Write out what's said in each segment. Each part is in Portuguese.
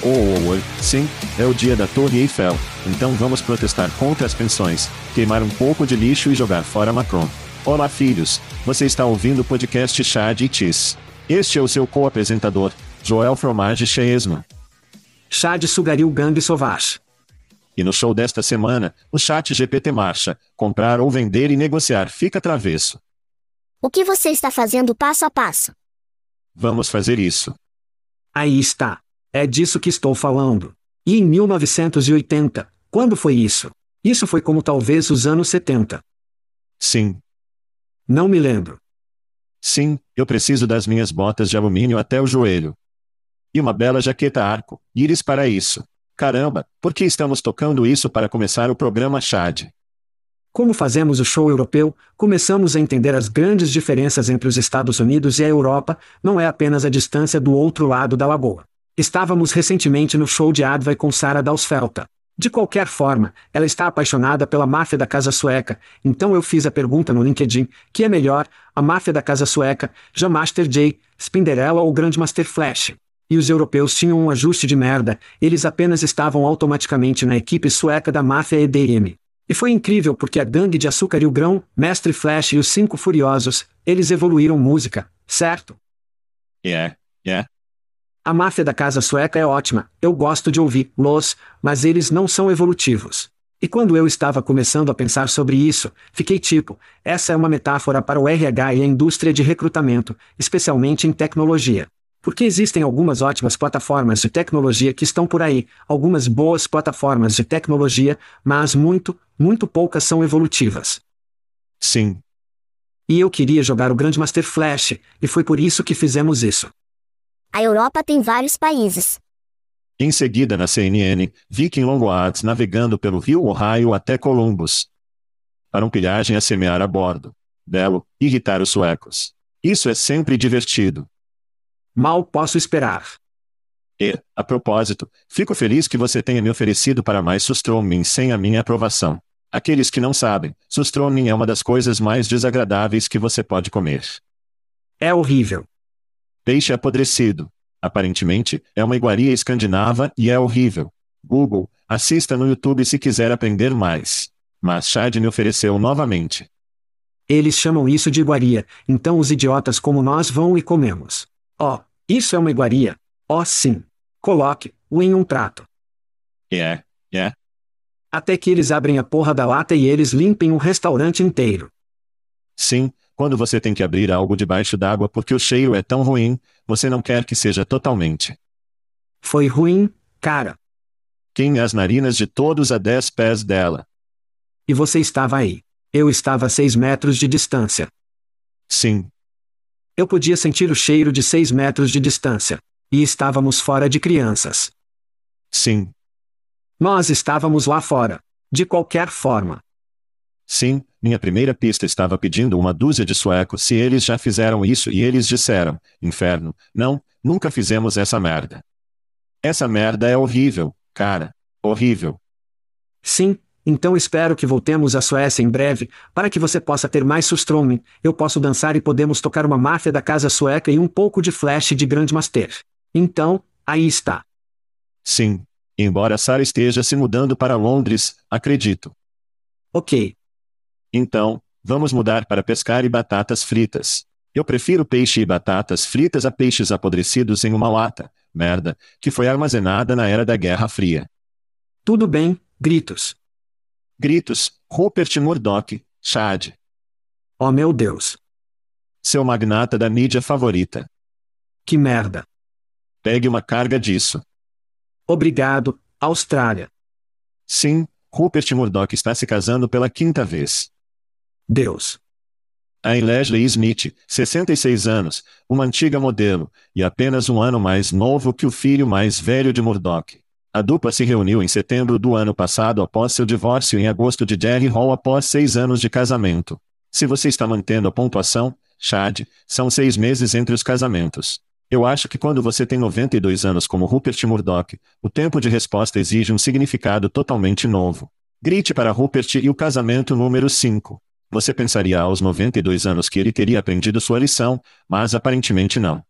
Oh, oh, oh, sim, é o dia da Torre Eiffel, então vamos protestar contra as pensões, queimar um pouco de lixo e jogar fora Macron. Olá filhos, você está ouvindo o podcast Chad e Cheese. Este é o seu co-apresentador, Joel Fromage Chesman. Chad Sugaril Gang Sauvage. E no show desta semana, o chat GPT marcha, comprar ou vender e negociar fica travesso. O que você está fazendo passo a passo? Vamos fazer isso. Aí está. É disso que estou falando. E em 1980, quando foi isso? Isso foi como talvez os anos 70. Sim. Não me lembro. Sim, eu preciso das minhas botas de alumínio até o joelho. E uma bela jaqueta arco, íris para isso. Caramba, por que estamos tocando isso para começar o programa Chad? Como fazemos o show europeu, começamos a entender as grandes diferenças entre os Estados Unidos e a Europa, não é apenas a distância do outro lado da lagoa. Estávamos recentemente no show de Advai com Sarah Dausfelta. De qualquer forma, ela está apaixonada pela máfia da casa sueca, então eu fiz a pergunta no LinkedIn, que é melhor, a máfia da casa sueca, Master J, Spinderella ou Grandmaster Flash. E os europeus tinham um ajuste de merda, eles apenas estavam automaticamente na equipe sueca da máfia EDM. E foi incrível porque a gangue de açúcar e o grão, Mestre Flash e os Cinco Furiosos, eles evoluíram música, certo? Yeah. Yeah. A máfia da casa sueca é ótima, eu gosto de ouvir los, mas eles não são evolutivos. E quando eu estava começando a pensar sobre isso, fiquei tipo, essa é uma metáfora para o RH e a indústria de recrutamento, especialmente em tecnologia. Porque existem algumas ótimas plataformas de tecnologia que estão por aí, algumas boas plataformas de tecnologia, mas muito, muito poucas são evolutivas. Sim. E eu queria jogar o Grandmaster Flash, e foi por isso que fizemos isso. A Europa tem vários países. Em seguida na CNN, Viking Longoards navegando pelo rio Ohio até Columbus. Para um pilhagem a semear a bordo. Belo, irritar os suecos. Isso é sempre divertido. Mal posso esperar. E, a propósito, fico feliz que você tenha me oferecido para mais Sustroming sem a minha aprovação. Aqueles que não sabem, Sustroming é uma das coisas mais desagradáveis que você pode comer. É horrível. Peixe apodrecido. Aparentemente, é uma iguaria escandinava e é horrível. Google, assista no YouTube se quiser aprender mais. Mas Chad me ofereceu novamente. Eles chamam isso de iguaria, então os idiotas como nós vão e comemos. Oh, isso é uma iguaria. Oh sim. Coloque-o em um prato. É, é. Até que eles abrem a porra da lata e eles limpem o restaurante inteiro. Sim, Quando você tem que abrir algo debaixo d'água porque o cheiro é tão ruim, você não quer que seja totalmente. Foi ruim, cara. Queime as narinas de todos a dez pés dela. E você estava aí. Eu estava a seis metros de distância. Sim. Eu podia sentir o cheiro de seis metros de distância. E estávamos fora de crianças. Sim. Nós estávamos lá fora. De qualquer forma. Sim, minha primeira pista estava pedindo uma dúzia de suecos se eles já fizeram isso e eles disseram: Inferno, não, nunca fizemos essa merda. Essa merda é horrível, cara. Horrível. Sim, então espero que voltemos à Suécia em breve, para que você possa ter mais Surströmming, eu posso dançar e podemos tocar uma máfia da casa sueca e um pouco de flash de Grandmaster. Então, aí está. Sim. Embora Sarah esteja se mudando para Londres, acredito. Ok. Então, vamos mudar para pescar e batatas fritas. Eu prefiro peixe e batatas fritas a peixes apodrecidos em uma lata, merda, que foi armazenada na era da Guerra Fria. Tudo bem, gritos. Gritos, Rupert Murdoch, Chad. Oh meu Deus. Seu magnata da mídia favorita. Que merda. Pegue uma carga disso. Obrigado, Austrália. Sim, Rupert Murdoch está se casando pela quinta vez. Deus. A Leslie Smith, 66 anos, uma antiga modelo, e apenas um ano mais novo que o filho mais velho de Murdoch. A dupla se reuniu em setembro do ano passado após seu divórcio em agosto de Jerry Hall após seis anos de casamento. Se você está mantendo a pontuação, Chad, são seis meses entre os casamentos. Eu acho que quando você tem 92 anos como Rupert Murdoch, o tempo de resposta exige um significado totalmente novo. Grite para Rupert e o casamento número 5. Você pensaria aos 92 anos que ele teria aprendido sua lição, mas aparentemente não.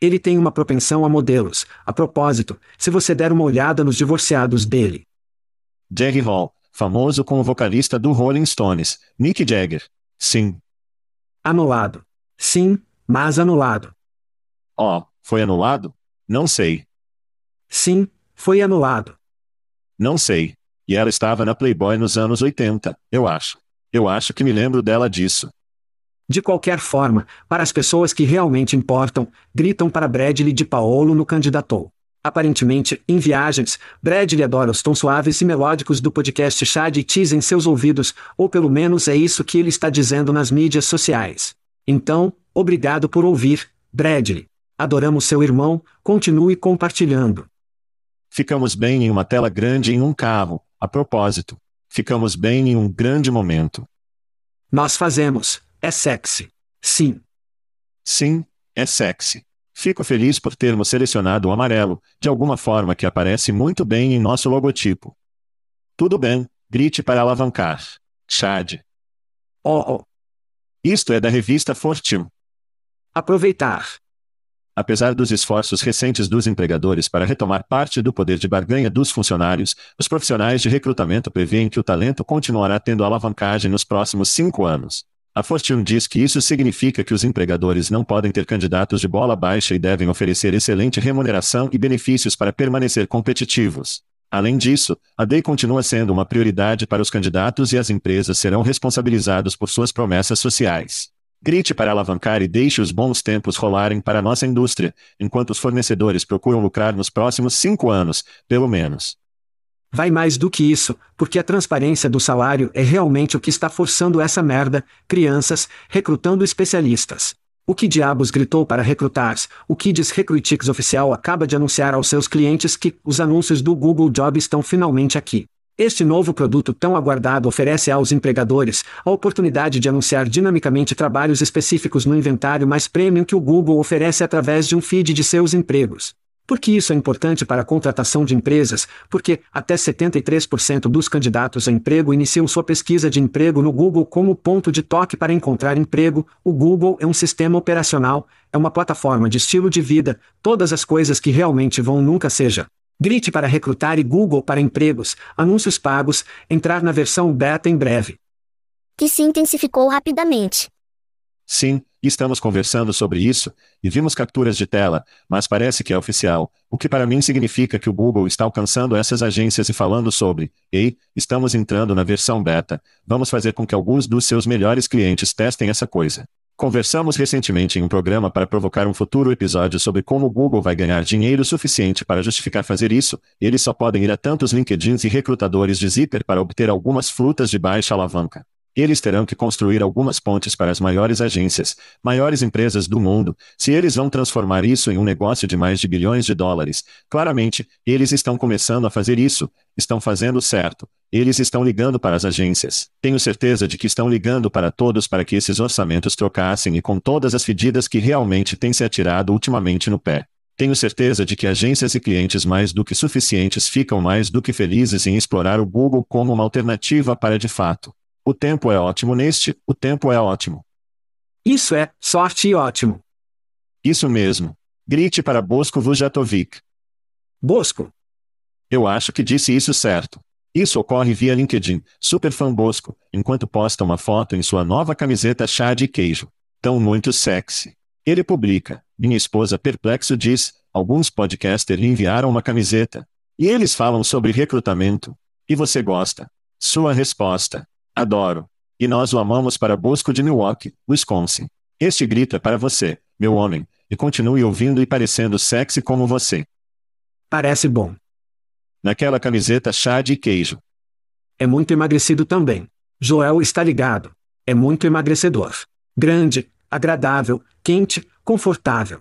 Ele tem uma propensão a modelos. A propósito, se você der uma olhada nos divorciados dele. Jerry Hall, famoso como vocalista do Rolling Stones, Mick Jagger. Sim. Anulado. Sim, mas anulado. Oh, foi anulado? Não sei. Sim, foi anulado. Não sei. E ela estava na Playboy nos anos 80, eu acho. Eu acho que me lembro dela disso. De qualquer forma, para as pessoas que realmente importam, gritam para Bradley de Paolo no candidatou. Aparentemente, em viagens, Bradley adora os tons suaves e melódicos do podcast Chad e Cheese em seus ouvidos, ou pelo menos é isso que ele está dizendo nas mídias sociais. Então, obrigado por ouvir, Bradley. Adoramos seu irmão, continue compartilhando. Ficamos bem em uma tela grande em um carro, a propósito. Ficamos bem em um grande momento. Nós fazemos, é sexy. Sim. Sim, é sexy. Fico feliz por termos selecionado o amarelo, de alguma forma que aparece muito bem em nosso logotipo. Tudo bem, grite para alavancar. Chad. Oh, oh. Isto é da revista Fortune. Aproveitar. Apesar dos esforços recentes dos empregadores para retomar parte do poder de barganha dos funcionários, os profissionais de recrutamento prevêem que o talento continuará tendo alavancagem nos próximos cinco anos. A Fortune diz que isso significa que os empregadores não podem ter candidatos de bola baixa e devem oferecer excelente remuneração e benefícios para permanecer competitivos. Além disso, a DEI continua sendo uma prioridade para os candidatos e as empresas serão responsabilizados por suas promessas sociais. Grite para alavancar e deixe os bons tempos rolarem para nossa indústria, enquanto os fornecedores procuram lucrar nos próximos cinco anos, pelo menos. Vai mais do que isso, porque a transparência do salário é realmente o que está forçando essa merda, crianças, recrutando especialistas. O que diabos gritou para recrutar? O Kids Recruitics oficial acaba de anunciar aos seus clientes que os anúncios do Google Job estão finalmente aqui. Este novo produto tão aguardado oferece aos empregadores a oportunidade de anunciar dinamicamente trabalhos específicos no inventário mais premium que o Google oferece através de um feed de seus empregos. Por que isso é importante para a contratação de empresas? Porque até 73% dos candidatos a emprego iniciam sua pesquisa de emprego no Google como ponto de toque para encontrar emprego. O Google é um sistema operacional, é uma plataforma de estilo de vida, todas as coisas que realmente vão nunca seja. Grite para recrutar e Google para empregos, anúncios pagos, entrar na versão beta em breve. Que se intensificou rapidamente. Sim, estamos conversando sobre isso, e vimos capturas de tela, mas parece que é oficial, o que para mim significa que o Google está alcançando essas agências e falando sobre, ei, estamos entrando na versão beta, vamos fazer com que alguns dos seus melhores clientes testem essa coisa. Conversamos recentemente em um programa para provocar um futuro episódio sobre como o Google vai ganhar dinheiro suficiente para justificar fazer isso. Eles só podem ir a tantos LinkedIns e recrutadores de Zipper para obter algumas frutas de baixa alavanca. Eles terão que construir algumas pontes para as maiores agências, maiores empresas do mundo, se eles vão transformar isso em um negócio de mais de bilhões de dólares. Claramente, eles estão começando a fazer isso, estão fazendo certo. Eles estão ligando para as agências. Tenho certeza de que estão ligando para todos para que esses orçamentos trocassem e com todas as fedidas que realmente têm se atirado ultimamente no pé. Tenho certeza de que agências e clientes mais do que suficientes ficam mais do que felizes em explorar o Google como uma alternativa para de fato o tempo é ótimo neste, o tempo é ótimo. Isso é, sorte e ótimo. Isso mesmo. Grite para Bosco Vujatovic. Bosco. Eu acho que disse isso certo. Isso ocorre via LinkedIn, superfã Bosco, enquanto posta uma foto em sua nova camiseta chá de queijo. Tão muito sexy. Ele publica, minha esposa perplexo diz, alguns podcasters enviaram uma camiseta. E eles falam sobre recrutamento. E você gosta? Sua resposta. Adoro. E nós o amamos para Bosco de Milwaukee, Wisconsin. Este grita para você, meu homem, e continue ouvindo e parecendo sexy como você. Parece bom. Naquela camiseta chá de queijo. É muito emagrecido também. Joel está ligado. É muito emagrecedor. Grande, agradável, quente, confortável.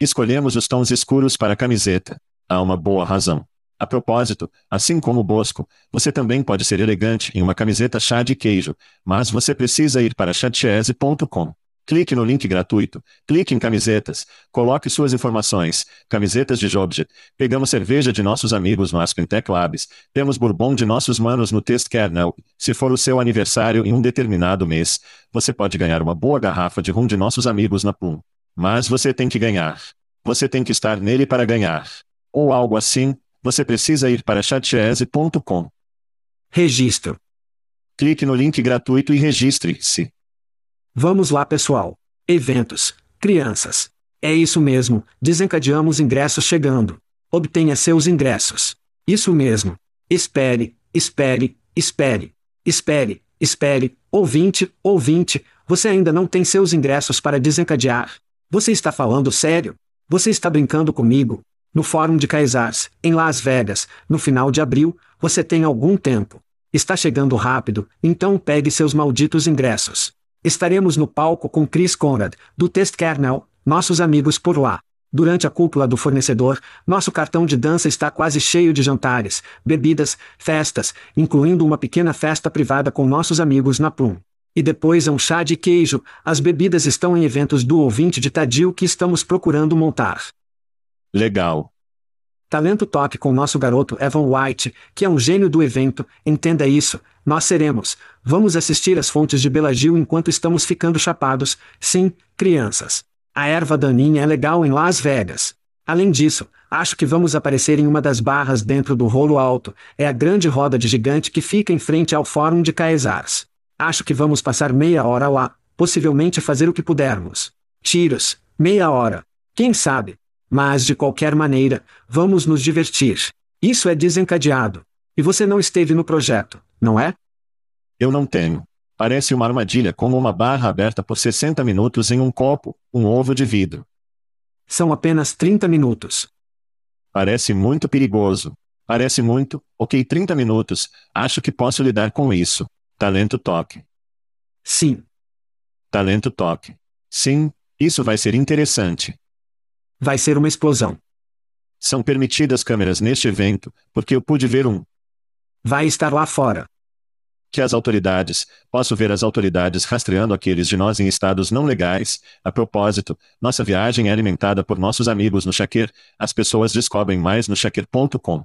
Escolhemos os tons escuros para a camiseta. Há uma boa razão. A propósito, assim como o Bosco, você também pode ser elegante em uma camiseta chá de queijo, mas você precisa ir para chatchese.com. Clique no link gratuito, clique em camisetas, coloque suas informações, camisetas de Jobjet, pegamos cerveja de nossos amigos no Aspen Tech Labs, temos bourbon de nossos manos no Test Kernel, se for o seu aniversário em um determinado mês, você pode ganhar uma boa garrafa de rum de nossos amigos na Plum. Mas você tem que ganhar. Você tem que estar nele para ganhar. Ou algo assim, você precisa ir para chatchese.com. Registro. Clique no link gratuito e registre-se. Vamos lá, pessoal. Eventos. Crianças. É isso mesmo, desencadeamos ingressos chegando. Obtenha seus ingressos. Isso mesmo. Espere, espere, espere. Espere, espere. Ouvinte, ouvinte, você ainda não tem seus ingressos para desencadear. Você está falando sério? Você está brincando comigo? no Fórum de Caesars, em Las Vegas, no final de abril, você tem algum tempo. Está chegando rápido, então pegue seus malditos ingressos. Estaremos no palco com Chris Conrad, do Test Kernel, nossos amigos por lá. Durante a cúpula do fornecedor, nosso cartão de dança está quase cheio de jantares, bebidas, festas, incluindo uma pequena festa privada com nossos amigos na Plum. E depois é um chá de queijo, as bebidas estão em eventos do ouvinte de Tadil que estamos procurando montar. Legal. Talento Top com nosso garoto Evan White, que é um gênio do evento, entenda isso, nós seremos. Vamos assistir às fontes de Belagil enquanto estamos ficando chapados, sim, crianças. A erva daninha é legal em Las Vegas. Além disso, acho que vamos aparecer em uma das barras dentro do rolo alto, é a grande roda de gigante que fica em frente ao Fórum de Caesars. Acho que vamos passar meia hora lá, possivelmente fazer o que pudermos. Tiros, meia hora. Quem sabe? Mas de qualquer maneira, vamos nos divertir. Isso é desencadeado. E você não esteve no projeto, não é? Eu não tenho. Parece uma armadilha como uma barra aberta por 60 minutos em um copo, um ovo de vidro. São apenas 30 minutos. Parece muito perigoso. Parece muito, ok, 30 minutos, acho que posso lidar com isso. Talento toque. Sim. Talento toque. Sim, isso vai ser interessante. Vai ser uma explosão. São permitidas câmeras neste evento, porque eu pude ver um. Vai estar lá fora. Que as autoridades, posso ver as autoridades rastreando aqueles de nós em estados não legais. A propósito, nossa viagem é alimentada por nossos amigos no Shaker, as pessoas descobrem mais no shaker.com.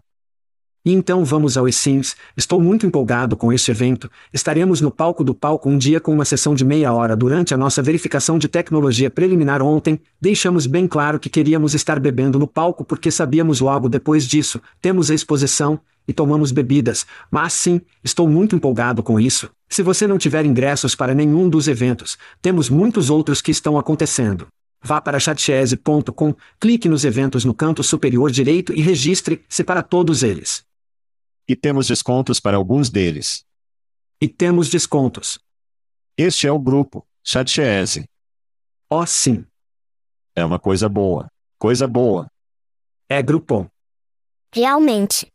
E então vamos ao eSIMS, estou muito empolgado com este evento, estaremos no palco do palco um dia com uma sessão de meia hora durante a nossa verificação de tecnologia preliminar ontem, deixamos bem claro que queríamos estar bebendo no palco porque sabíamos logo depois disso, temos a exposição, e tomamos bebidas, mas sim, estou muito empolgado com isso. Se você não tiver ingressos para nenhum dos eventos, temos muitos outros que estão acontecendo. Vá para chatchese.com, clique nos eventos no canto superior direito e registre-se para todos eles. E temos descontos para alguns deles. E temos descontos. Este é o grupo, Chatchese. Oh, sim. É uma coisa boa. Coisa boa. É grupo. Realmente.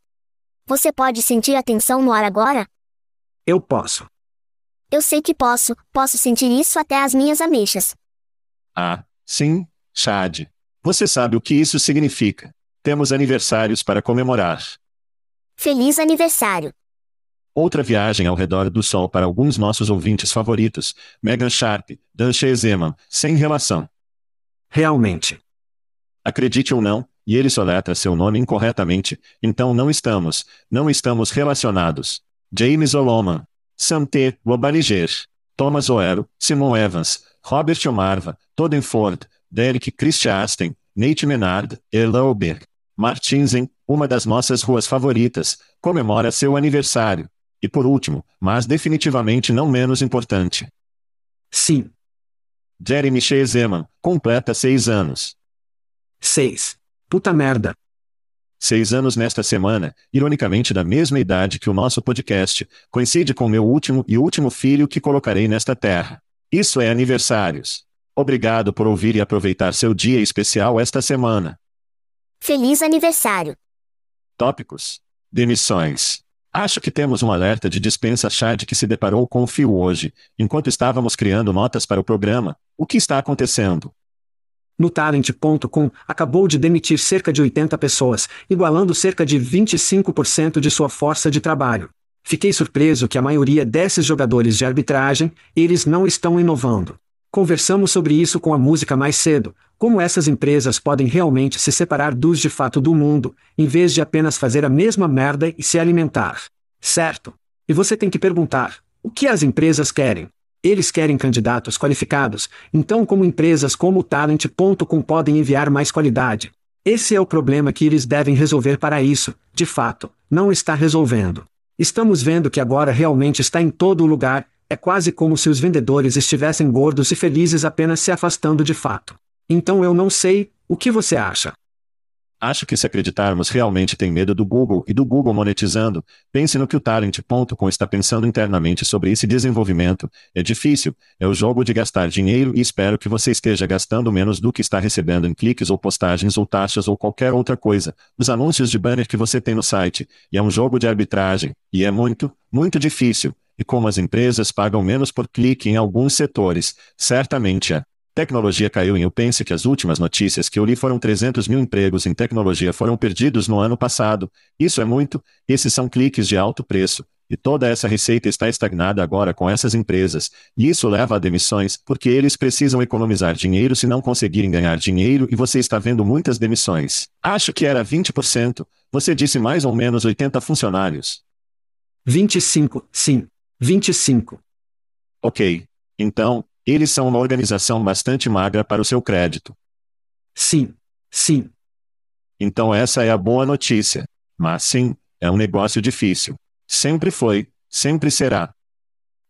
Você pode sentir a tensão no ar agora? Eu posso. Eu sei que posso, posso sentir isso até as minhas ameixas. Ah, sim, Chad. Você sabe o que isso significa. Temos aniversários para comemorar. Feliz aniversário. Outra viagem ao redor do Sol para alguns nossos ouvintes favoritos, Megan Sharp, Dan Zeman, sem relação. Realmente. Acredite ou não, e ele soletra seu nome incorretamente, então não estamos, não estamos relacionados. James Oloman, Sam T. Wobaliger, Thomas Oero, Simon Evans, Robert Omarva, Toden Ford, Derek Christiasten, Nate Menard, Erlauberg. Martinsen, uma das nossas ruas favoritas, comemora seu aniversário. E por último, mas definitivamente não menos importante. Sim. Jeremy Zeman, completa seis anos. Seis. Puta merda. Seis anos nesta semana, ironicamente da mesma idade que o nosso podcast, coincide com meu último e último filho que colocarei nesta terra. Isso é aniversários. Obrigado por ouvir e aproveitar seu dia especial esta semana. Feliz aniversário. Tópicos: Demissões. Acho que temos um alerta de dispensa Chad que se deparou com o fio hoje, enquanto estávamos criando notas para o programa. O que está acontecendo? No Talent.com, acabou de demitir cerca de 80 pessoas, igualando cerca de 25% de sua força de trabalho. Fiquei surpreso que a maioria desses jogadores de arbitragem, eles não estão inovando. Conversamos sobre isso com a música mais cedo, como essas empresas podem realmente se separar dos de fato do mundo, em vez de apenas fazer a mesma merda e se alimentar. Certo? E você tem que perguntar: o que as empresas querem? Eles querem candidatos qualificados, então, como empresas como o Talent.com podem enviar mais qualidade. Esse é o problema que eles devem resolver para isso, de fato, não está resolvendo. Estamos vendo que agora realmente está em todo lugar, é quase como se os vendedores estivessem gordos e felizes apenas se afastando de fato. Então eu não sei, o que você acha? Acho que se acreditarmos realmente tem medo do Google e do Google monetizando, pense no que o Talent.com está pensando internamente sobre esse desenvolvimento. É difícil, é o jogo de gastar dinheiro e espero que você esteja gastando menos do que está recebendo em cliques ou postagens ou taxas ou qualquer outra coisa. Os anúncios de banner que você tem no site. E é um jogo de arbitragem. E é muito, muito difícil. E como as empresas pagam menos por clique em alguns setores, certamente é. Tecnologia caiu em eu pense que as últimas notícias que eu li foram 300 mil empregos em tecnologia foram perdidos no ano passado. Isso é muito, esses são cliques de alto preço. E toda essa receita está estagnada agora com essas empresas, e isso leva a demissões, porque eles precisam economizar dinheiro se não conseguirem ganhar dinheiro e você está vendo muitas demissões. Acho que era 20%. Você disse mais ou menos 80 funcionários. 25, sim. 25. Ok. Então, eles são uma organização bastante magra para o seu crédito. Sim. Sim. Então essa é a boa notícia. Mas sim, é um negócio difícil. Sempre foi, sempre será.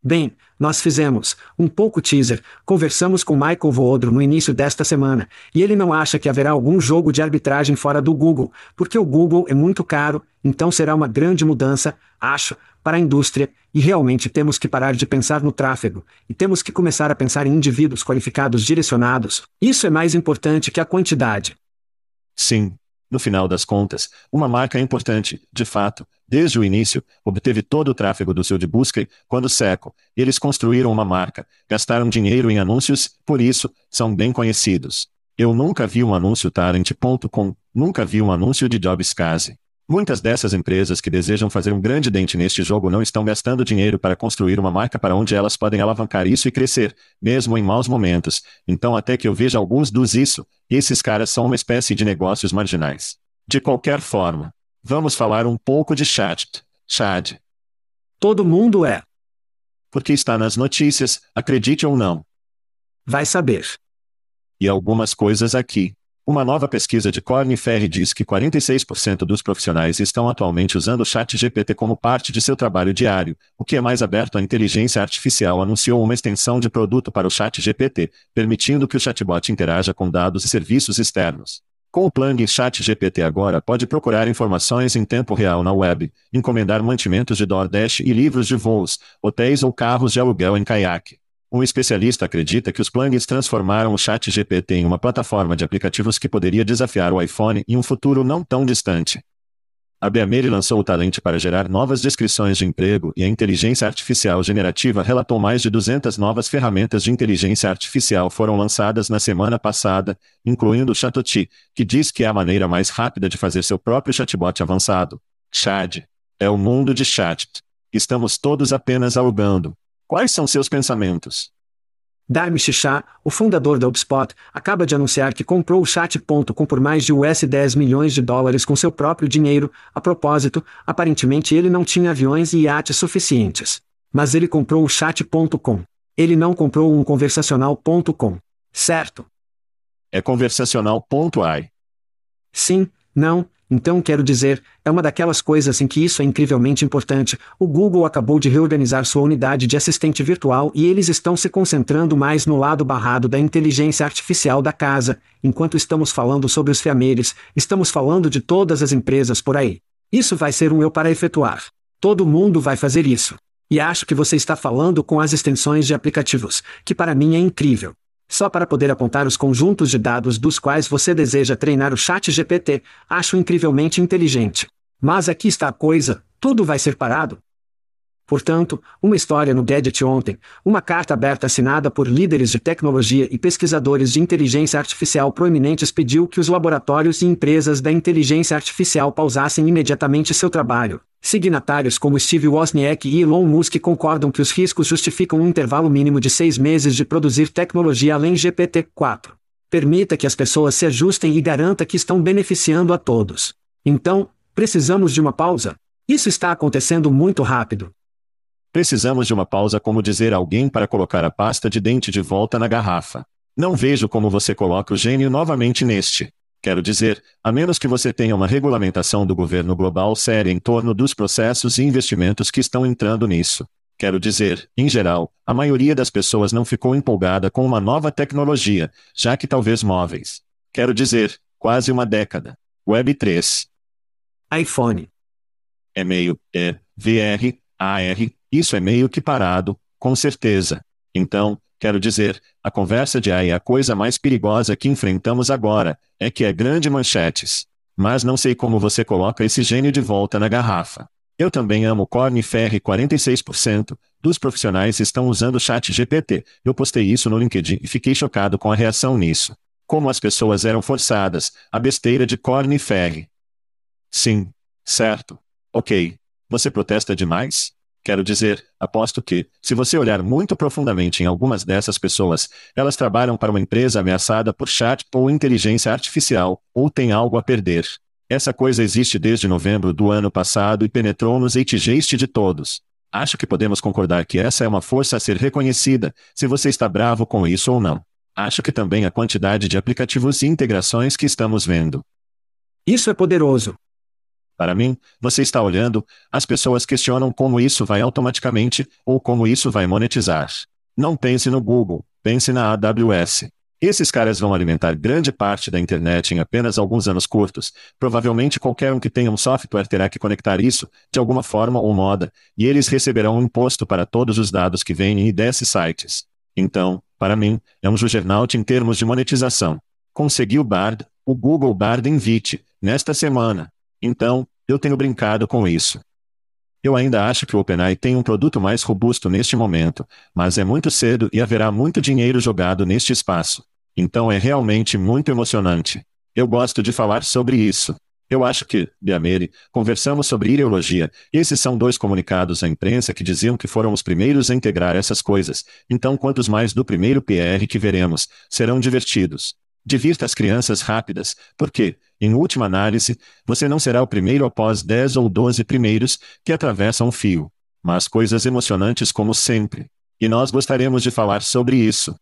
Bem, nós fizemos um pouco teaser, conversamos com Michael Voodro no início desta semana, e ele não acha que haverá algum jogo de arbitragem fora do Google, porque o Google é muito caro, então será uma grande mudança, acho, para a indústria, e realmente temos que parar de pensar no tráfego, e temos que começar a pensar em indivíduos qualificados direcionados. Isso é mais importante que a quantidade. Sim. No final das contas, uma marca importante, de fato, desde o início, obteve todo o tráfego do seu de busca e, quando seco, eles construíram uma marca, gastaram dinheiro em anúncios, por isso, são bem conhecidos. Eu nunca vi um anúncio Tarent.com, nunca vi um anúncio de Jobscase. Muitas dessas empresas que desejam fazer um grande dente neste jogo não estão gastando dinheiro para construir uma marca para onde elas podem alavancar isso e crescer, mesmo em maus momentos. Então, até que eu veja alguns dos isso, esses caras são uma espécie de negócios marginais. De qualquer forma, Vamos falar um pouco de chat. Chad. Todo mundo é. Porque está nas notícias, acredite ou não. Vai saber. E algumas coisas aqui. Uma nova pesquisa de Corn Ferry diz que 46% dos profissionais estão atualmente usando o Chat GPT como parte de seu trabalho diário. O que é mais aberto à inteligência artificial anunciou uma extensão de produto para o Chat GPT, permitindo que o chatbot interaja com dados e serviços externos. Com o plugin Chat GPT agora pode procurar informações em tempo real na web, encomendar mantimentos de DoorDash e livros de voos, hotéis ou carros de aluguel em caiaque. Um especialista acredita que os plugins transformaram o Chat GPT em uma plataforma de aplicativos que poderia desafiar o iPhone em um futuro não tão distante. A Beamere lançou o Talent para gerar novas descrições de emprego e a inteligência artificial generativa relatou mais de 200 novas ferramentas de inteligência artificial foram lançadas na semana passada, incluindo o Chatoti, que diz que é a maneira mais rápida de fazer seu próprio chatbot avançado. Chad. É o mundo de chat. Estamos todos apenas alugando. Quais são seus pensamentos? Daime Shah, o fundador da HubSpot, acaba de anunciar que comprou o Chat.com por mais de US 10 milhões de dólares com seu próprio dinheiro. A propósito, aparentemente ele não tinha aviões e iates suficientes. Mas ele comprou o Chat.com. Ele não comprou um conversacional.com. Certo? É conversacional.ai. Sim, não, então quero dizer, é uma daquelas coisas em que isso é incrivelmente importante. O Google acabou de reorganizar sua unidade de assistente virtual e eles estão se concentrando mais no lado barrado da inteligência artificial da casa. Enquanto estamos falando sobre os fiameres, estamos falando de todas as empresas por aí. Isso vai ser um eu para efetuar. Todo mundo vai fazer isso. E acho que você está falando com as extensões de aplicativos, que para mim é incrível. Só para poder apontar os conjuntos de dados dos quais você deseja treinar o chat GPT, acho incrivelmente inteligente. Mas aqui está a coisa, tudo vai ser parado. Portanto, uma história no Gadget ontem, uma carta aberta assinada por líderes de tecnologia e pesquisadores de inteligência artificial proeminentes pediu que os laboratórios e empresas da inteligência artificial pausassem imediatamente seu trabalho. Signatários como Steve Wozniak e Elon Musk concordam que os riscos justificam um intervalo mínimo de seis meses de produzir tecnologia além GPT-4. Permita que as pessoas se ajustem e garanta que estão beneficiando a todos. Então, precisamos de uma pausa. Isso está acontecendo muito rápido. Precisamos de uma pausa como dizer a alguém para colocar a pasta de dente de volta na garrafa. Não vejo como você coloca o gênio novamente neste. Quero dizer, a menos que você tenha uma regulamentação do governo global séria em torno dos processos e investimentos que estão entrando nisso. Quero dizer, em geral, a maioria das pessoas não ficou empolgada com uma nova tecnologia, já que talvez móveis. Quero dizer, quase uma década. Web 3. iPhone. Meio, é, VR, AR, isso é meio que parado, com certeza. Então, quero dizer, a conversa de AI é a coisa mais perigosa que enfrentamos agora, é que é grande manchetes. Mas não sei como você coloca esse gênio de volta na garrafa. Eu também amo Corn Ferry 46% dos profissionais estão usando o chat GPT. Eu postei isso no LinkedIn e fiquei chocado com a reação nisso. Como as pessoas eram forçadas, a besteira de Corn Ferry. Sim. Certo. Ok. Você protesta demais? Quero dizer, aposto que, se você olhar muito profundamente em algumas dessas pessoas, elas trabalham para uma empresa ameaçada por chat ou inteligência artificial, ou tem algo a perder. Essa coisa existe desde novembro do ano passado e penetrou nos zeitgeist de todos. Acho que podemos concordar que essa é uma força a ser reconhecida, se você está bravo com isso ou não. Acho que também a quantidade de aplicativos e integrações que estamos vendo. Isso é poderoso. Para mim, você está olhando, as pessoas questionam como isso vai automaticamente, ou como isso vai monetizar. Não pense no Google, pense na AWS. Esses caras vão alimentar grande parte da internet em apenas alguns anos curtos. Provavelmente qualquer um que tenha um software terá que conectar isso, de alguma forma ou moda, e eles receberão um imposto para todos os dados que vêm desses sites. Então, para mim, é um juggernaut em termos de monetização. Consegui o Bard, o Google Bard Invite, nesta semana. Então, eu tenho brincado com isso. Eu ainda acho que o OpenAI tem um produto mais robusto neste momento, mas é muito cedo e haverá muito dinheiro jogado neste espaço. Então é realmente muito emocionante. Eu gosto de falar sobre isso. Eu acho que, Biamere, conversamos sobre ideologia. Esses são dois comunicados à imprensa que diziam que foram os primeiros a integrar essas coisas. Então, quantos mais do primeiro PR que veremos, serão divertidos. Divirta as crianças rápidas, porque, em última análise, você não será o primeiro após 10 ou 12 primeiros que atravessam o fio. Mas coisas emocionantes como sempre. E nós gostaríamos de falar sobre isso.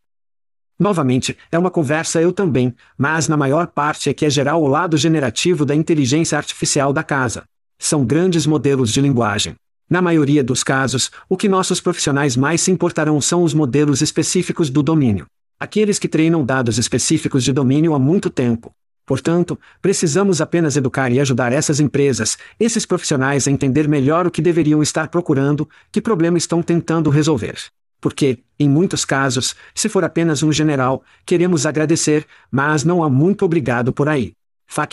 Novamente, é uma conversa eu também, mas na maior parte é que é geral o lado generativo da inteligência artificial da casa. São grandes modelos de linguagem. Na maioria dos casos, o que nossos profissionais mais se importarão são os modelos específicos do domínio. Aqueles que treinam dados específicos de domínio há muito tempo. Portanto, precisamos apenas educar e ajudar essas empresas, esses profissionais a entender melhor o que deveriam estar procurando, que problema estão tentando resolver. Porque, em muitos casos, se for apenas um general, queremos agradecer, mas não há muito obrigado por aí.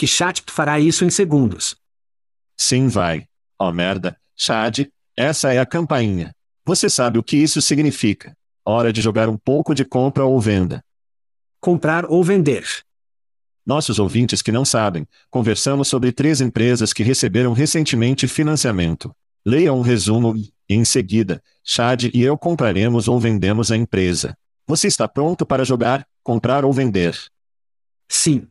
Chat fará isso em segundos. Sim, vai. Oh merda, Chad, essa é a campainha. Você sabe o que isso significa. Hora de jogar um pouco de compra ou venda. Comprar ou vender. Nossos ouvintes que não sabem, conversamos sobre três empresas que receberam recentemente financiamento. Leia um resumo e, em seguida, Chad e eu compraremos ou vendemos a empresa. Você está pronto para jogar, comprar ou vender? Sim.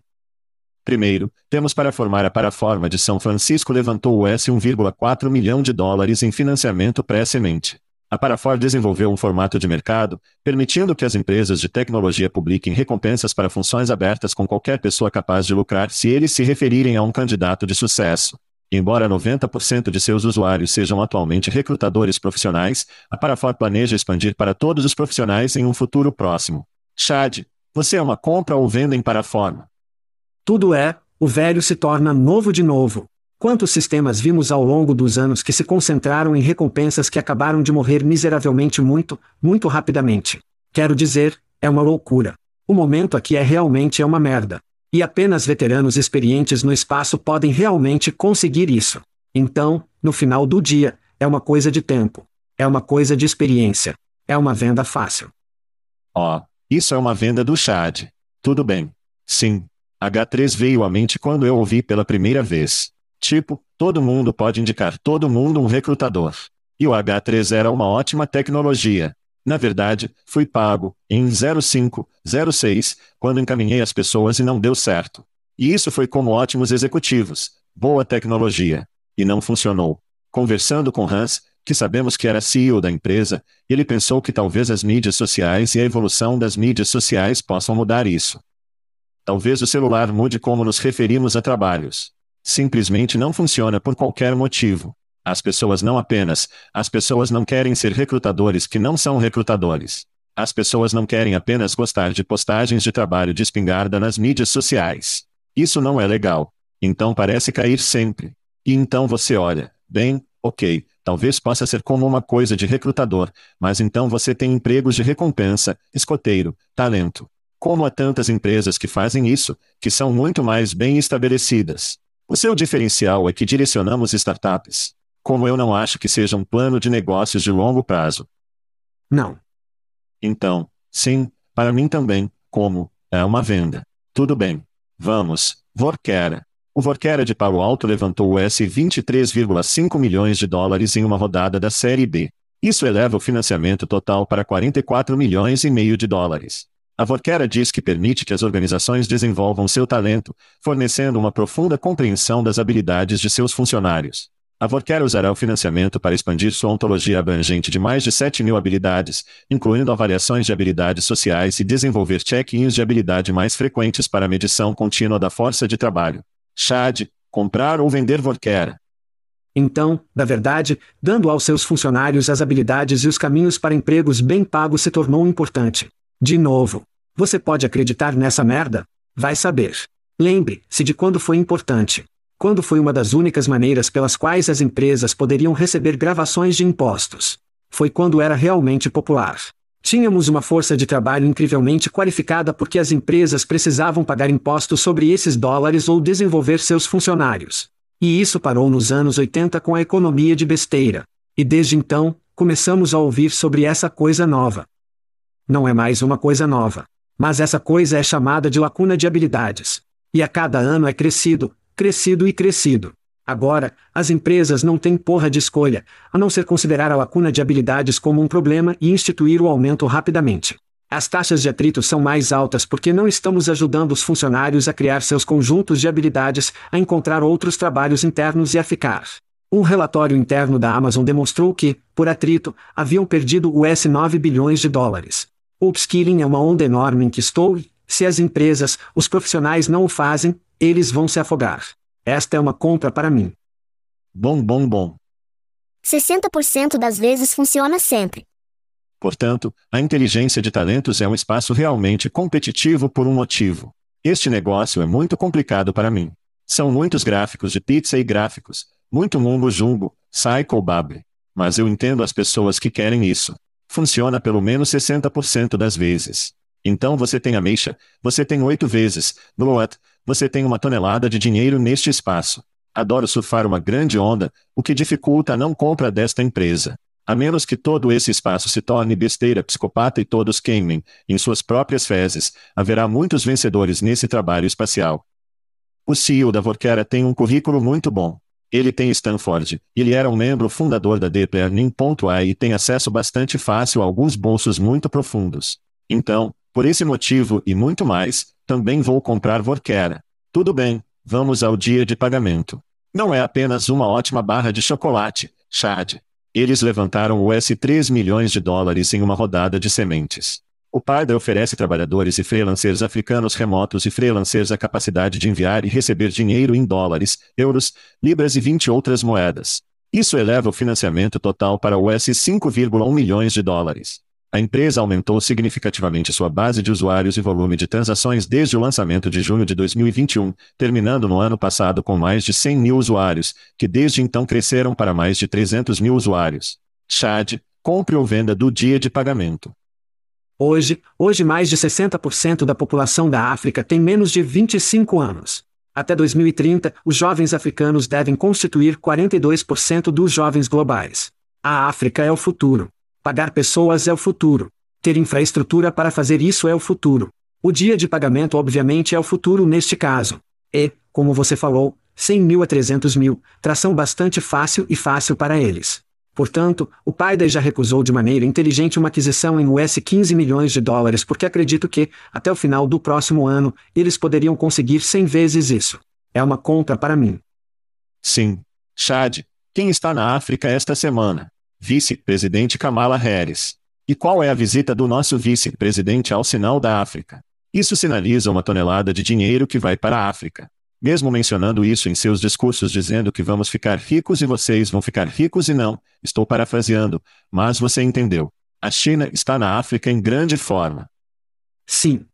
Primeiro, temos para formar a Paraforma de São Francisco levantou o S 1,4 milhão de dólares em financiamento pré-semente. A Parafor desenvolveu um formato de mercado, permitindo que as empresas de tecnologia publiquem recompensas para funções abertas com qualquer pessoa capaz de lucrar se eles se referirem a um candidato de sucesso. Embora 90% de seus usuários sejam atualmente recrutadores profissionais, a Parafor planeja expandir para todos os profissionais em um futuro próximo. Chad, você é uma compra ou venda em Paraforma? Tudo é, o velho se torna novo de novo. Quantos sistemas vimos ao longo dos anos que se concentraram em recompensas que acabaram de morrer miseravelmente muito, muito rapidamente? Quero dizer, é uma loucura. O momento aqui é realmente é uma merda. E apenas veteranos experientes no espaço podem realmente conseguir isso. Então, no final do dia, é uma coisa de tempo. É uma coisa de experiência. É uma venda fácil. Ó, oh, isso é uma venda do Chad. Tudo bem. Sim. H3 veio à mente quando eu ouvi pela primeira vez. Tipo, todo mundo pode indicar todo mundo um recrutador. E o H3 era uma ótima tecnologia. Na verdade, fui pago, em 05, 06, quando encaminhei as pessoas e não deu certo. E isso foi como ótimos executivos. Boa tecnologia. E não funcionou. Conversando com Hans, que sabemos que era CEO da empresa, ele pensou que talvez as mídias sociais e a evolução das mídias sociais possam mudar isso. Talvez o celular mude como nos referimos a trabalhos. Simplesmente não funciona por qualquer motivo. As pessoas não apenas, as pessoas não querem ser recrutadores que não são recrutadores. As pessoas não querem apenas gostar de postagens de trabalho de espingarda nas mídias sociais. Isso não é legal. Então parece cair sempre. E então você olha, bem, ok, talvez possa ser como uma coisa de recrutador, mas então você tem empregos de recompensa, escoteiro, talento. Como há tantas empresas que fazem isso, que são muito mais bem estabelecidas. O seu diferencial é que direcionamos startups. Como eu não acho que seja um plano de negócios de longo prazo. Não. Então, sim, para mim também, como, é uma venda. Tudo bem. Vamos, Vorkera. O Vorkera de Palo Alto levantou o S 23,5 milhões de dólares em uma rodada da Série B. Isso eleva o financiamento total para 44 milhões e meio de dólares. A Vorkera diz que permite que as organizações desenvolvam seu talento, fornecendo uma profunda compreensão das habilidades de seus funcionários. A Vorkera usará o financiamento para expandir sua ontologia abrangente de mais de 7 mil habilidades, incluindo avaliações de habilidades sociais e desenvolver check-ins de habilidade mais frequentes para medição contínua da força de trabalho. Chad, comprar ou vender Vorkera. Então, na verdade, dando aos seus funcionários as habilidades e os caminhos para empregos bem pagos se tornou importante. De novo. Você pode acreditar nessa merda? Vai saber. Lembre-se de quando foi importante. Quando foi uma das únicas maneiras pelas quais as empresas poderiam receber gravações de impostos. Foi quando era realmente popular. Tínhamos uma força de trabalho incrivelmente qualificada porque as empresas precisavam pagar impostos sobre esses dólares ou desenvolver seus funcionários. E isso parou nos anos 80 com a economia de besteira. E desde então, começamos a ouvir sobre essa coisa nova. Não é mais uma coisa nova. Mas essa coisa é chamada de lacuna de habilidades. E a cada ano é crescido, crescido e crescido. Agora, as empresas não têm porra de escolha, a não ser considerar a lacuna de habilidades como um problema e instituir o aumento rapidamente. As taxas de atrito são mais altas porque não estamos ajudando os funcionários a criar seus conjuntos de habilidades, a encontrar outros trabalhos internos e a ficar. Um relatório interno da Amazon demonstrou que, por atrito, haviam perdido US 9 bilhões de dólares. O upskilling é uma onda enorme em que estou e, se as empresas, os profissionais não o fazem, eles vão se afogar. Esta é uma compra para mim. Bom, bom, bom. 60% das vezes funciona sempre. Portanto, a inteligência de talentos é um espaço realmente competitivo por um motivo. Este negócio é muito complicado para mim. São muitos gráficos de pizza e gráficos, muito mumbo jumbo, cycle bable. Mas eu entendo as pessoas que querem isso. Funciona pelo menos 60% das vezes. Então você tem ameixa, você tem oito vezes, bloat, você tem uma tonelada de dinheiro neste espaço. Adoro surfar uma grande onda, o que dificulta a não compra desta empresa. A menos que todo esse espaço se torne besteira psicopata e todos queimem, em suas próprias fezes, haverá muitos vencedores nesse trabalho espacial. O CEO da Vorkera tem um currículo muito bom. Ele tem Stanford, ele era um membro fundador da Deep Learning.ai e tem acesso bastante fácil a alguns bolsos muito profundos. Então, por esse motivo e muito mais, também vou comprar Vorkera. Tudo bem, vamos ao dia de pagamento. Não é apenas uma ótima barra de chocolate, Chad. Eles levantaram US 3 milhões de dólares em uma rodada de sementes. O Parda oferece trabalhadores e freelancers africanos remotos e freelancers a capacidade de enviar e receber dinheiro em dólares, euros, libras e 20 outras moedas. Isso eleva o financiamento total para US 5,1 milhões de dólares. A empresa aumentou significativamente sua base de usuários e volume de transações desde o lançamento de junho de 2021, terminando no ano passado com mais de 100 mil usuários, que desde então cresceram para mais de 300 mil usuários. Chad, compre ou venda do dia de pagamento. Hoje, hoje mais de 60% da população da África tem menos de 25 anos. Até 2030, os jovens africanos devem constituir 42% dos jovens globais. A África é o futuro. Pagar pessoas é o futuro. Ter infraestrutura para fazer isso é o futuro. O dia de pagamento obviamente é o futuro neste caso. E, como você falou, 100 mil a 300 mil, tração bastante fácil e fácil para eles. Portanto, o Paida já recusou de maneira inteligente uma aquisição em US 15 milhões de dólares porque acredito que, até o final do próximo ano, eles poderiam conseguir 100 vezes isso. É uma compra para mim. Sim. Chad, quem está na África esta semana? Vice-presidente Kamala Harris. E qual é a visita do nosso vice-presidente ao sinal da África? Isso sinaliza uma tonelada de dinheiro que vai para a África. Mesmo mencionando isso em seus discursos dizendo que vamos ficar ricos e vocês vão ficar ricos e não, estou parafraseando, mas você entendeu. A China está na África em grande forma. Sim.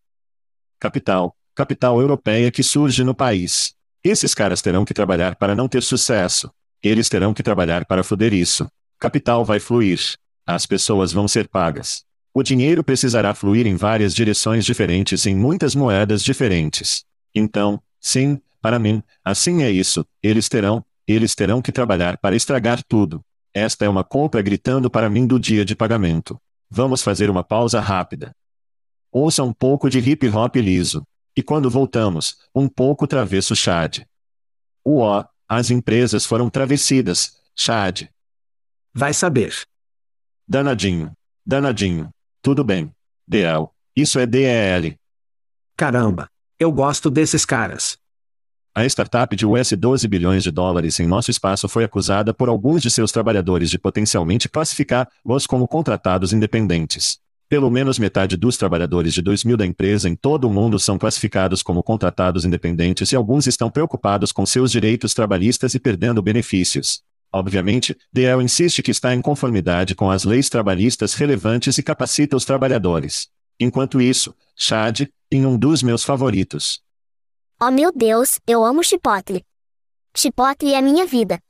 Capital, capital europeia que surge no país. Esses caras terão que trabalhar para não ter sucesso. Eles terão que trabalhar para foder isso. Capital vai fluir. As pessoas vão ser pagas. O dinheiro precisará fluir em várias direções diferentes em muitas moedas diferentes. Então, sim, para mim, assim é isso. Eles terão, eles terão que trabalhar para estragar tudo. Esta é uma compra gritando para mim do dia de pagamento. Vamos fazer uma pausa rápida. Ouça um pouco de hip hop liso. E quando voltamos, um pouco travesso Chad. Uó, as empresas foram travessidas, Chad. Vai saber. Danadinho. Danadinho. Tudo bem. DL. Isso é DEL. Caramba. Eu gosto desses caras. A startup de US 12 bilhões de dólares em nosso espaço foi acusada por alguns de seus trabalhadores de potencialmente classificar-os como contratados independentes. Pelo menos metade dos trabalhadores de 2000 da empresa em todo o mundo são classificados como contratados independentes e alguns estão preocupados com seus direitos trabalhistas e perdendo benefícios. Obviamente, DL insiste que está em conformidade com as leis trabalhistas relevantes e capacita os trabalhadores. Enquanto isso, Chad, em um dos meus favoritos. Oh meu Deus, eu amo Chipotle. Chipotle é minha vida.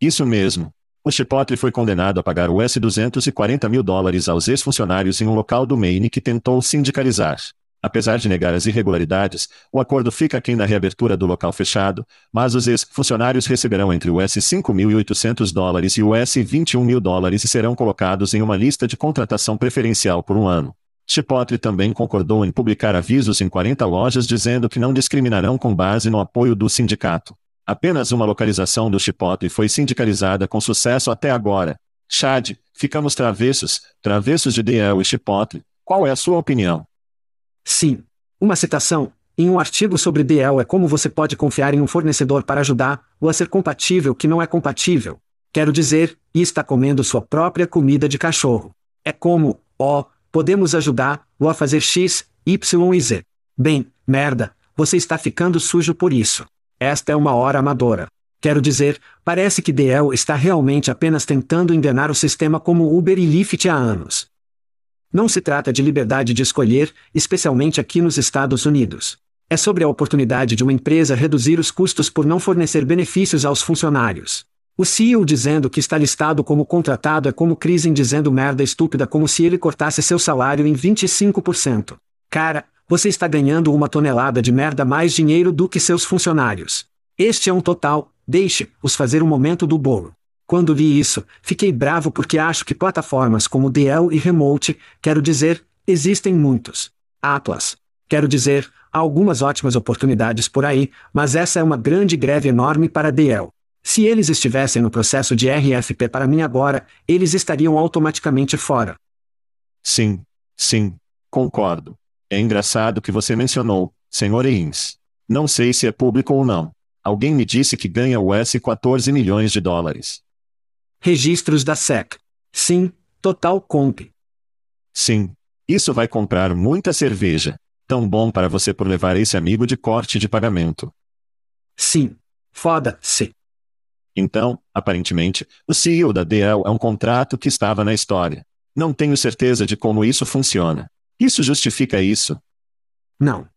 Isso mesmo. O Chipotle foi condenado a pagar US 240 mil dólares aos ex-funcionários em um local do Maine que tentou sindicalizar. Apesar de negar as irregularidades, o acordo fica aquém da reabertura do local fechado, mas os ex-funcionários receberão entre US 5.800 dólares e US 21 mil dólares e serão colocados em uma lista de contratação preferencial por um ano. Chipotle também concordou em publicar avisos em 40 lojas dizendo que não discriminarão com base no apoio do sindicato. Apenas uma localização do Chipotle foi sindicalizada com sucesso até agora. Chad, ficamos travessos, travessos de DL e Chipotle, Qual é a sua opinião? Sim. Uma citação, em um artigo sobre DL é como você pode confiar em um fornecedor para ajudar-o a ser compatível que não é compatível. Quero dizer, e está comendo sua própria comida de cachorro. É como, ó, oh, podemos ajudar-o a fazer X, Y e Z. Bem, merda, você está ficando sujo por isso. Esta é uma hora amadora. Quero dizer, parece que DL está realmente apenas tentando enganar o sistema como Uber e Lyft há anos. Não se trata de liberdade de escolher, especialmente aqui nos Estados Unidos. É sobre a oportunidade de uma empresa reduzir os custos por não fornecer benefícios aos funcionários. O CEO dizendo que está listado como contratado é como Krisen dizendo merda estúpida como se ele cortasse seu salário em 25%. Cara, você está ganhando uma tonelada de merda mais dinheiro do que seus funcionários. Este é um total, deixe-os fazer um momento do bolo. Quando vi isso, fiquei bravo porque acho que plataformas como DL e Remote, quero dizer, existem muitos. Atlas. Quero dizer, Há algumas ótimas oportunidades por aí, mas essa é uma grande greve enorme para DL. Se eles estivessem no processo de RFP para mim agora, eles estariam automaticamente fora. Sim, sim, concordo. É engraçado que você mencionou, Sr. Ins. Não sei se é público ou não. Alguém me disse que ganha US 14 milhões de dólares. Registros da SEC. Sim, total comp. Sim. Isso vai comprar muita cerveja. Tão bom para você por levar esse amigo de corte de pagamento. Sim. Foda-se. Então, aparentemente, o CEO da DL é um contrato que estava na história. Não tenho certeza de como isso funciona. Isso justifica isso? Não.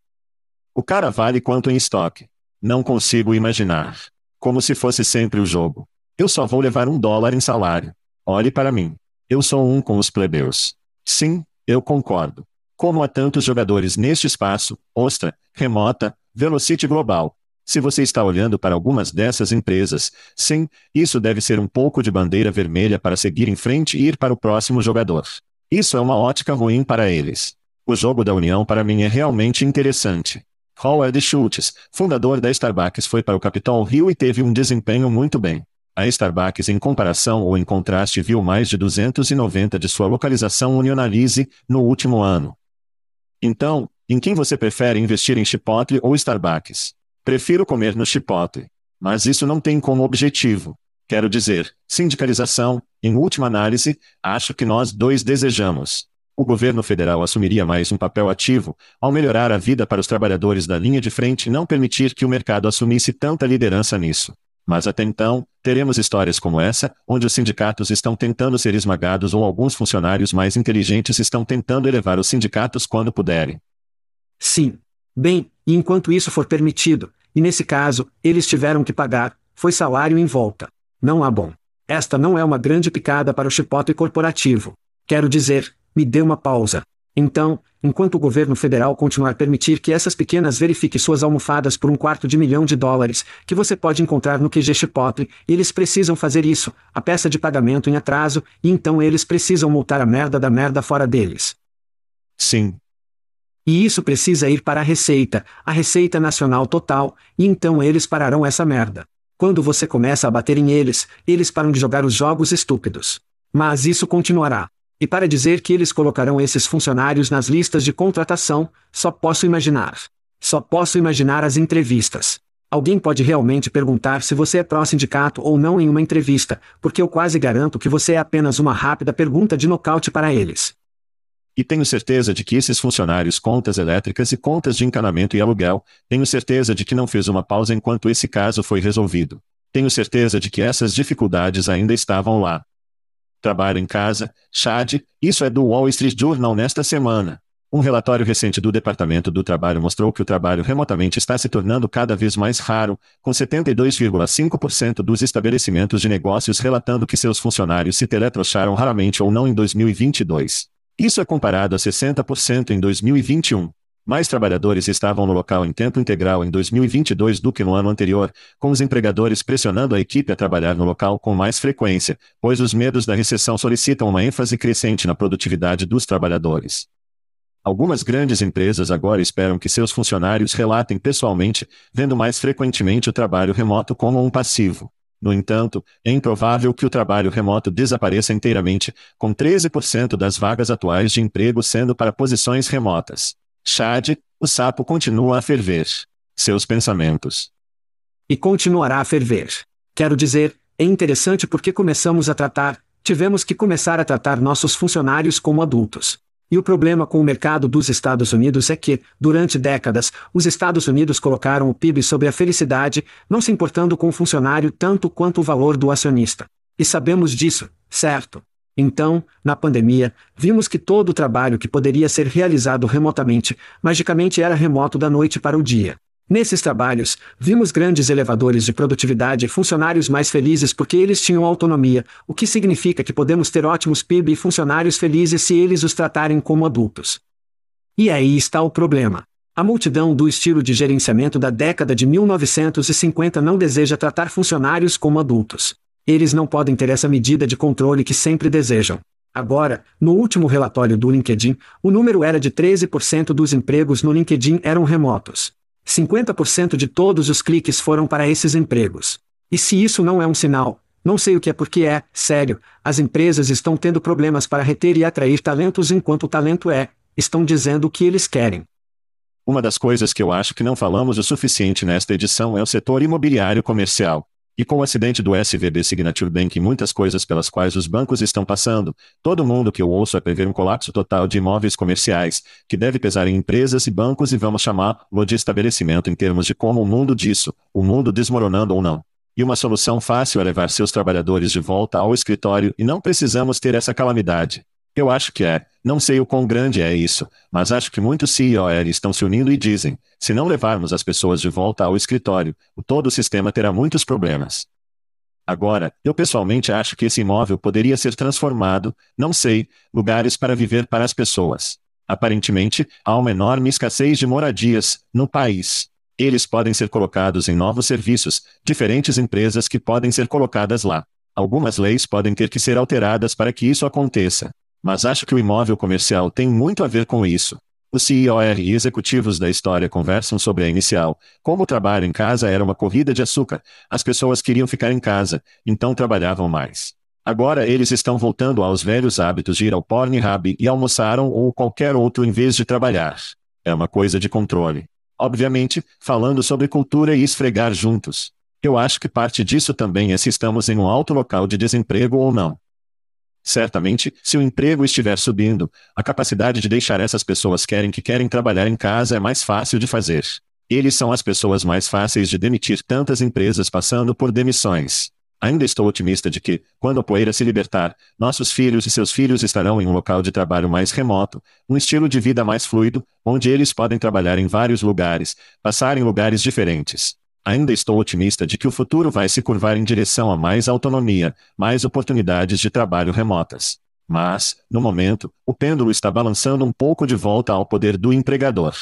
O cara vale quanto em estoque? Não consigo imaginar. Como se fosse sempre o jogo. Eu só vou levar um dólar em salário. Olhe para mim. Eu sou um com os plebeus. Sim, eu concordo. Como há tantos jogadores neste espaço, Ostra, Remota, Velocity Global. Se você está olhando para algumas dessas empresas, sim, isso deve ser um pouco de bandeira vermelha para seguir em frente e ir para o próximo jogador. Isso é uma ótica ruim para eles. O jogo da União para mim é realmente interessante. Howard Schultz, fundador da Starbucks, foi para o Capitol Hill e teve um desempenho muito bem. A Starbucks em comparação ou em contraste viu mais de 290 de sua localização Unionalize no último ano. Então, em quem você prefere investir em Chipotle ou Starbucks? Prefiro comer no Chipotle. Mas isso não tem como objetivo. Quero dizer, sindicalização, em última análise, acho que nós dois desejamos. O governo federal assumiria mais um papel ativo, ao melhorar a vida para os trabalhadores da linha de frente e não permitir que o mercado assumisse tanta liderança nisso. Mas até então, teremos histórias como essa, onde os sindicatos estão tentando ser esmagados ou alguns funcionários mais inteligentes estão tentando elevar os sindicatos quando puderem. Sim. Bem, e enquanto isso for permitido, e nesse caso, eles tiveram que pagar, foi salário em volta. Não há bom. Esta não é uma grande picada para o chipote corporativo. Quero dizer, me dê uma pausa. Então, enquanto o governo federal continuar permitir que essas pequenas verifiquem suas almofadas por um quarto de milhão de dólares, que você pode encontrar no QG Chipotle, eles precisam fazer isso, a peça de pagamento em atraso, e então eles precisam multar a merda da merda fora deles. Sim. E isso precisa ir para a Receita, a Receita Nacional Total, e então eles pararão essa merda. Quando você começa a bater em eles, eles param de jogar os jogos estúpidos. Mas isso continuará. E para dizer que eles colocarão esses funcionários nas listas de contratação, só posso imaginar. Só posso imaginar as entrevistas. Alguém pode realmente perguntar se você é pró-sindicato ou não em uma entrevista, porque eu quase garanto que você é apenas uma rápida pergunta de nocaute para eles. E tenho certeza de que esses funcionários contas elétricas e contas de encanamento e aluguel, tenho certeza de que não fez uma pausa enquanto esse caso foi resolvido. Tenho certeza de que essas dificuldades ainda estavam lá. Trabalho em casa, Chad, isso é do Wall Street Journal nesta semana. Um relatório recente do Departamento do Trabalho mostrou que o trabalho remotamente está se tornando cada vez mais raro, com 72,5% dos estabelecimentos de negócios relatando que seus funcionários se teletrocharam raramente ou não em 2022. Isso é comparado a 60% em 2021. Mais trabalhadores estavam no local em tempo integral em 2022 do que no ano anterior, com os empregadores pressionando a equipe a trabalhar no local com mais frequência, pois os medos da recessão solicitam uma ênfase crescente na produtividade dos trabalhadores. Algumas grandes empresas agora esperam que seus funcionários relatem pessoalmente, vendo mais frequentemente o trabalho remoto como um passivo. No entanto, é improvável que o trabalho remoto desapareça inteiramente, com 13% das vagas atuais de emprego sendo para posições remotas. Chad, o sapo continua a ferver. Seus pensamentos. E continuará a ferver. Quero dizer, é interessante porque começamos a tratar, tivemos que começar a tratar nossos funcionários como adultos. E o problema com o mercado dos Estados Unidos é que, durante décadas, os Estados Unidos colocaram o PIB sobre a felicidade, não se importando com o funcionário tanto quanto o valor do acionista. E sabemos disso, certo? Então, na pandemia, vimos que todo o trabalho que poderia ser realizado remotamente, magicamente era remoto da noite para o dia. Nesses trabalhos, vimos grandes elevadores de produtividade e funcionários mais felizes porque eles tinham autonomia, o que significa que podemos ter ótimos PIB e funcionários felizes se eles os tratarem como adultos. E aí está o problema. A multidão do estilo de gerenciamento da década de 1950 não deseja tratar funcionários como adultos. Eles não podem ter essa medida de controle que sempre desejam. Agora, no último relatório do LinkedIn, o número era de 13% dos empregos no LinkedIn eram remotos. 50% de todos os cliques foram para esses empregos. E se isso não é um sinal, não sei o que é porque é, sério, as empresas estão tendo problemas para reter e atrair talentos enquanto o talento é, estão dizendo o que eles querem. Uma das coisas que eu acho que não falamos o suficiente nesta edição é o setor imobiliário comercial. E com o acidente do SVB Signature Bank e muitas coisas pelas quais os bancos estão passando, todo mundo que eu ouço é prever um colapso total de imóveis comerciais, que deve pesar em empresas e bancos e vamos chamar-lo de estabelecimento em termos de como o mundo disso, o mundo desmoronando ou não. E uma solução fácil é levar seus trabalhadores de volta ao escritório e não precisamos ter essa calamidade. Eu acho que é. Não sei o quão grande é isso, mas acho que muitos CEOs estão se unindo e dizem: se não levarmos as pessoas de volta ao escritório, o todo o sistema terá muitos problemas. Agora, eu pessoalmente acho que esse imóvel poderia ser transformado, não sei, lugares para viver para as pessoas. Aparentemente, há uma enorme escassez de moradias no país. Eles podem ser colocados em novos serviços, diferentes empresas que podem ser colocadas lá. Algumas leis podem ter que ser alteradas para que isso aconteça. Mas acho que o imóvel comercial tem muito a ver com isso. Os CEOR e executivos da história conversam sobre a inicial, como o trabalho em casa era uma corrida de açúcar, as pessoas queriam ficar em casa, então trabalhavam mais. Agora eles estão voltando aos velhos hábitos de ir ao Pornhub e almoçaram ou qualquer outro em vez de trabalhar. É uma coisa de controle. Obviamente, falando sobre cultura e esfregar juntos. Eu acho que parte disso também é se estamos em um alto local de desemprego ou não. Certamente, se o emprego estiver subindo, a capacidade de deixar essas pessoas querem que querem trabalhar em casa é mais fácil de fazer. Eles são as pessoas mais fáceis de demitir tantas empresas passando por demissões. Ainda estou otimista de que, quando a poeira se libertar, nossos filhos e seus filhos estarão em um local de trabalho mais remoto, um estilo de vida mais fluido, onde eles podem trabalhar em vários lugares, passar em lugares diferentes. Ainda estou otimista de que o futuro vai se curvar em direção a mais autonomia, mais oportunidades de trabalho remotas. Mas, no momento, o pêndulo está balançando um pouco de volta ao poder do empregador.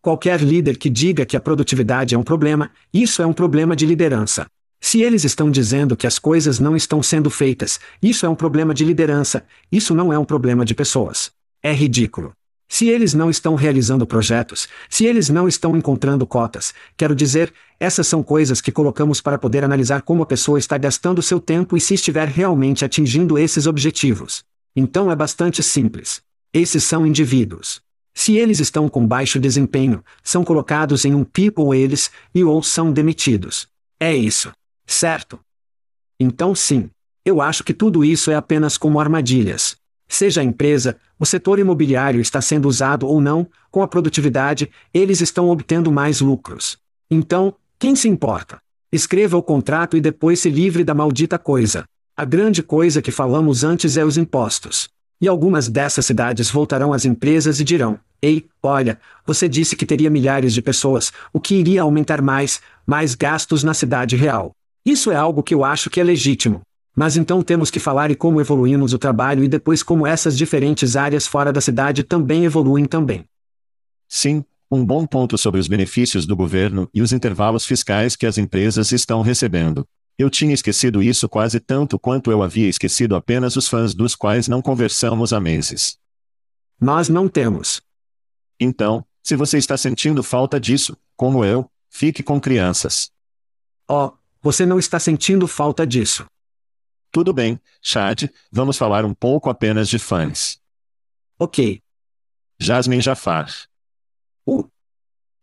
Qualquer líder que diga que a produtividade é um problema, isso é um problema de liderança. Se eles estão dizendo que as coisas não estão sendo feitas, isso é um problema de liderança, isso não é um problema de pessoas. É ridículo. Se eles não estão realizando projetos, se eles não estão encontrando cotas, quero dizer, essas são coisas que colocamos para poder analisar como a pessoa está gastando seu tempo e se estiver realmente atingindo esses objetivos. Então é bastante simples. Esses são indivíduos. Se eles estão com baixo desempenho, são colocados em um people eles, e ou são demitidos. É isso. Certo? Então sim. Eu acho que tudo isso é apenas como armadilhas. Seja a empresa, o setor imobiliário está sendo usado ou não, com a produtividade, eles estão obtendo mais lucros. Então, quem se importa? Escreva o contrato e depois se livre da maldita coisa. A grande coisa que falamos antes é os impostos. E algumas dessas cidades voltarão às empresas e dirão: Ei, olha, você disse que teria milhares de pessoas, o que iria aumentar mais, mais gastos na cidade real. Isso é algo que eu acho que é legítimo. Mas então temos que falar e como evoluímos o trabalho e depois como essas diferentes áreas fora da cidade também evoluem também. Sim, um bom ponto sobre os benefícios do governo e os intervalos fiscais que as empresas estão recebendo. Eu tinha esquecido isso quase tanto quanto eu havia esquecido apenas os fãs dos quais não conversamos há meses. Nós não temos. Então, se você está sentindo falta disso, como eu, fique com crianças. Oh, Você não está sentindo falta disso. Tudo bem, Chad, vamos falar um pouco apenas de fãs. Ok. Jasmine Jafar. Uh,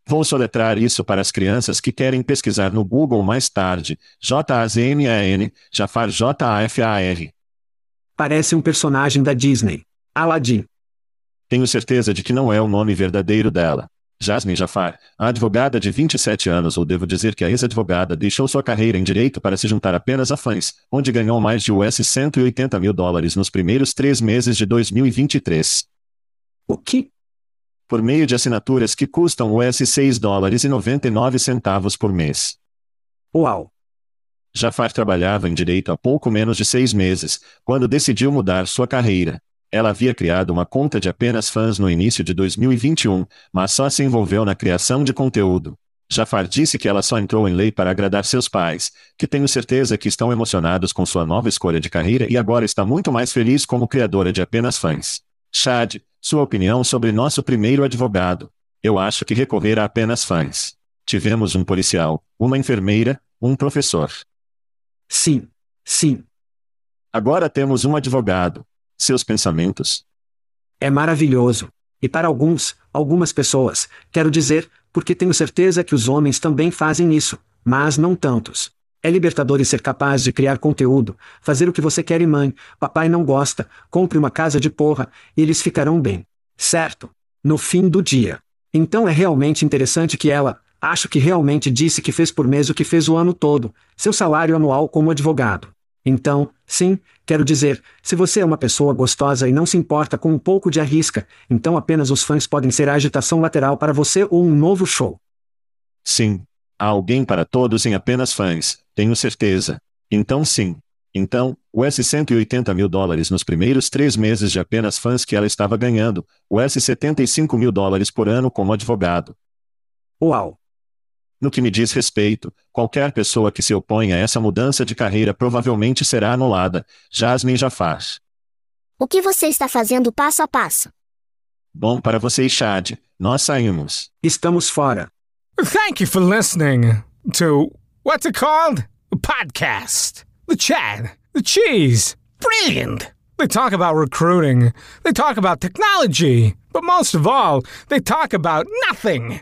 Vou soletrar isso para as crianças que querem pesquisar no Google mais tarde. J-A-Z-M-A-N, Jafar J-A-F-A-R. parece um personagem da Disney. Aladdin. Tenho certeza de que não é o nome verdadeiro dela. Jasmine Jafar, a advogada de 27 anos ou devo dizer que a ex-advogada deixou sua carreira em direito para se juntar apenas a fãs, onde ganhou mais de US 180 mil dólares nos primeiros três meses de 2023. O que? Por meio de assinaturas que custam US 6 dólares e 99 centavos por mês. Uau. Jafar trabalhava em direito há pouco menos de seis meses, quando decidiu mudar sua carreira. Ela havia criado uma conta de apenas fãs no início de 2021, mas só se envolveu na criação de conteúdo. Jafar disse que ela só entrou em lei para agradar seus pais, que tenho certeza que estão emocionados com sua nova escolha de carreira e agora está muito mais feliz como criadora de apenas fãs. Chad, sua opinião sobre nosso primeiro advogado. Eu acho que recorrer a apenas fãs. Tivemos um policial, uma enfermeira, um professor. Sim. Sim. Agora temos um advogado. Seus pensamentos? É maravilhoso. E para alguns, algumas pessoas, quero dizer, porque tenho certeza que os homens também fazem isso, mas não tantos. É libertador em ser capaz de criar conteúdo, fazer o que você quer e mãe, papai não gosta, compre uma casa de porra, e eles ficarão bem. Certo? No fim do dia. Então é realmente interessante que ela, acho que realmente disse que fez por mês o que fez o ano todo, seu salário anual como advogado. Então, sim, quero dizer, se você é uma pessoa gostosa e não se importa com um pouco de arrisca, então apenas os fãs podem ser a agitação lateral para você ou um novo show. Sim. Há alguém para todos em apenas fãs, tenho certeza. Então sim. Então, US 180 mil dólares nos primeiros três meses de apenas fãs que ela estava ganhando, US 75 mil dólares por ano como advogado. Uau! No que me diz respeito, qualquer pessoa que se opõe a essa mudança de carreira provavelmente será anulada. Jasmine já faz. O que você está fazendo passo a passo? Bom para você e Chad, nós saímos. Estamos fora. Thank you for listening to what's it called? A podcast. The chat. The cheese. Brilliant. They talk about recruiting. They talk about technology. But most of all, they talk about nothing.